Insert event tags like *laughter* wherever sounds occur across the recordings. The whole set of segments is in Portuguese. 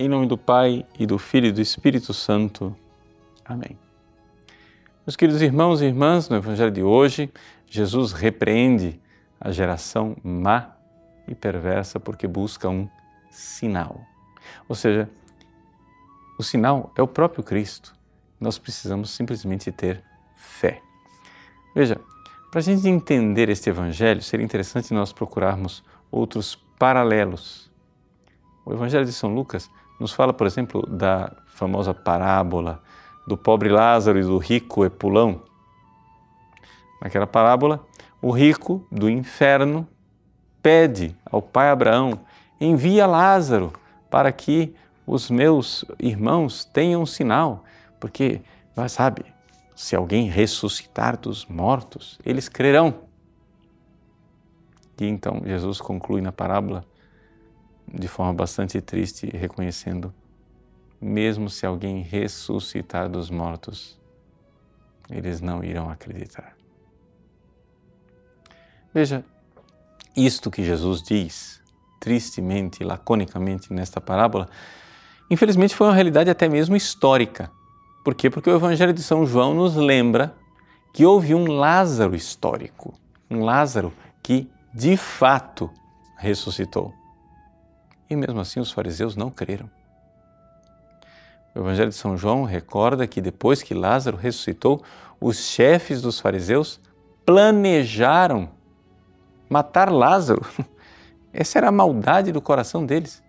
Em nome do Pai e do Filho e do Espírito Santo. Amém. Meus queridos irmãos e irmãs, no Evangelho de hoje, Jesus repreende a geração má e perversa porque busca um sinal. Ou seja, o sinal é o próprio Cristo. Nós precisamos simplesmente ter fé. Veja, para a gente entender este Evangelho, seria interessante nós procurarmos outros paralelos. O Evangelho de São Lucas nos fala, por exemplo, da famosa parábola do pobre Lázaro e do rico Epulão. Naquela parábola, o rico do inferno pede ao pai Abraão: envia Lázaro para que os meus irmãos tenham sinal, porque, sabe, se alguém ressuscitar dos mortos, eles crerão. E então Jesus conclui na parábola de forma bastante triste, reconhecendo: mesmo se alguém ressuscitar dos mortos, eles não irão acreditar. Veja, isto que Jesus diz, tristemente, laconicamente nesta parábola, infelizmente foi uma realidade até mesmo histórica. Por quê? Porque o Evangelho de São João nos lembra que houve um Lázaro histórico, um Lázaro que de fato ressuscitou. E mesmo assim os fariseus não creram. O Evangelho de São João recorda que depois que Lázaro ressuscitou, os chefes dos fariseus planejaram matar Lázaro. *laughs* Essa era a maldade do coração deles.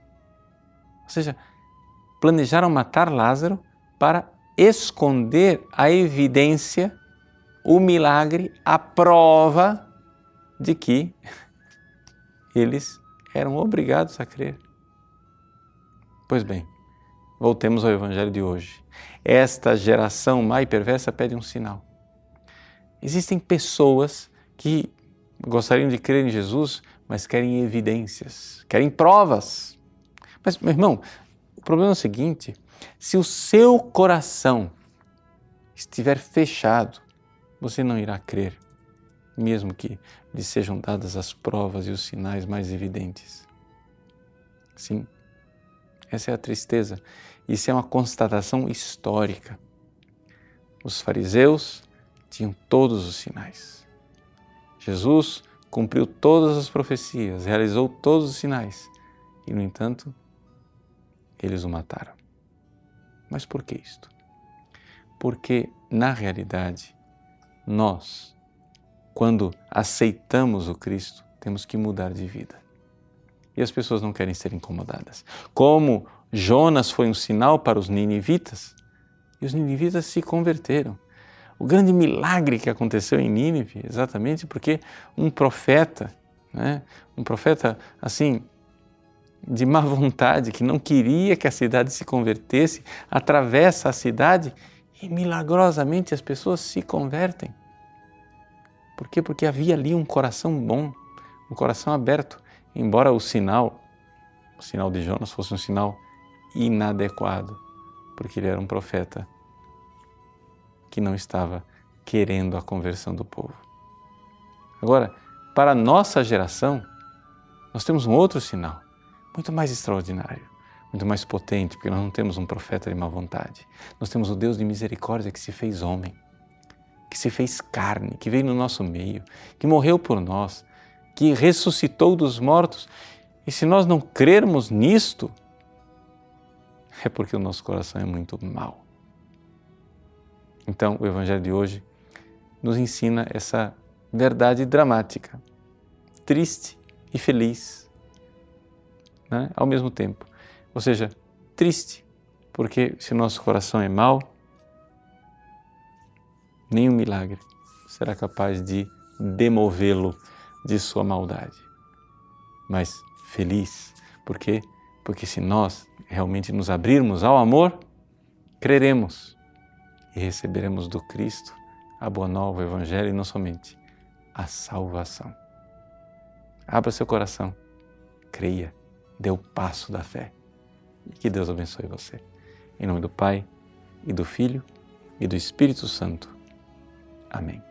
Ou seja, planejaram matar Lázaro para esconder a evidência, o milagre, a prova de que *laughs* eles eram obrigados a crer. Pois bem, voltemos ao Evangelho de hoje. Esta geração má e perversa pede um sinal. Existem pessoas que gostariam de crer em Jesus, mas querem evidências, querem provas. Mas, meu irmão, o problema é o seguinte: se o seu coração estiver fechado, você não irá crer, mesmo que lhe sejam dadas as provas e os sinais mais evidentes. Sim, essa é a tristeza. Isso é uma constatação histórica. Os fariseus tinham todos os sinais. Jesus cumpriu todas as profecias, realizou todos os sinais e, no entanto, eles o mataram. Mas por que isto? Porque, na realidade, nós, quando aceitamos o Cristo, temos que mudar de vida. E as pessoas não querem ser incomodadas. Como Jonas foi um sinal para os ninivitas, e os ninivitas se converteram. O grande milagre que aconteceu em Nínive, exatamente porque um profeta, né, um profeta assim, de má vontade, que não queria que a cidade se convertesse, atravessa a cidade e milagrosamente as pessoas se convertem. Por quê? Porque havia ali um coração bom, um coração aberto, embora o sinal, o sinal de Jonas fosse um sinal inadequado, porque ele era um profeta que não estava querendo a conversão do povo. Agora, para a nossa geração, nós temos um outro sinal muito mais extraordinário, muito mais potente, porque nós não temos um profeta de má vontade. Nós temos o Deus de misericórdia que se fez homem, que se fez carne, que veio no nosso meio, que morreu por nós, que ressuscitou dos mortos. E se nós não crermos nisto, é porque o nosso coração é muito mau. Então, o Evangelho de hoje nos ensina essa verdade dramática, triste e feliz né, ao mesmo tempo. Ou seja, triste, porque se nosso coração é mau, nenhum milagre será capaz de demovê-lo de sua maldade. Mas feliz, por quê? Porque se nós realmente nos abrirmos ao amor, creremos e receberemos do Cristo a boa nova, o Evangelho e não somente a salvação. Abra seu coração, creia dê o passo da fé. E que Deus abençoe você. Em nome do Pai, e do Filho, e do Espírito Santo. Amém.